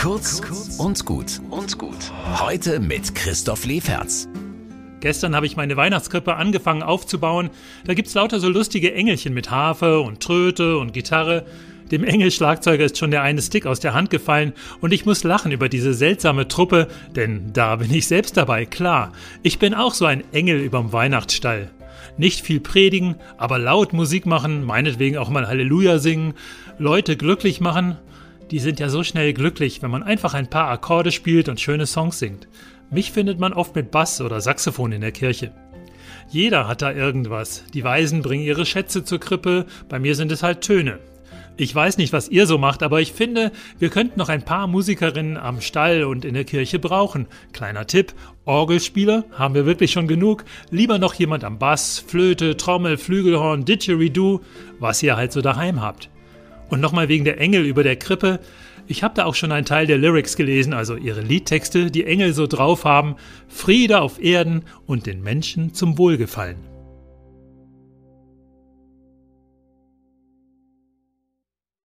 Kurz und gut und gut. Heute mit Christoph Leferz. Gestern habe ich meine Weihnachtskrippe angefangen aufzubauen. Da gibt's lauter so lustige Engelchen mit Harfe und Tröte und Gitarre. Dem Engelschlagzeuger ist schon der eine Stick aus der Hand gefallen und ich muss lachen über diese seltsame Truppe, denn da bin ich selbst dabei, klar. Ich bin auch so ein Engel überm Weihnachtsstall. Nicht viel predigen, aber laut Musik machen, meinetwegen auch mal Halleluja singen, Leute glücklich machen. Die sind ja so schnell glücklich, wenn man einfach ein paar Akkorde spielt und schöne Songs singt. Mich findet man oft mit Bass oder Saxophon in der Kirche. Jeder hat da irgendwas. Die Weisen bringen ihre Schätze zur Krippe, bei mir sind es halt Töne. Ich weiß nicht, was ihr so macht, aber ich finde, wir könnten noch ein paar Musikerinnen am Stall und in der Kirche brauchen. Kleiner Tipp, Orgelspieler haben wir wirklich schon genug. Lieber noch jemand am Bass, Flöte, Trommel, Flügelhorn, Didgeridoo, was ihr halt so daheim habt. Und nochmal wegen der Engel über der Krippe. Ich habe da auch schon einen Teil der Lyrics gelesen, also ihre Liedtexte, die Engel so drauf haben, Friede auf Erden und den Menschen zum Wohlgefallen.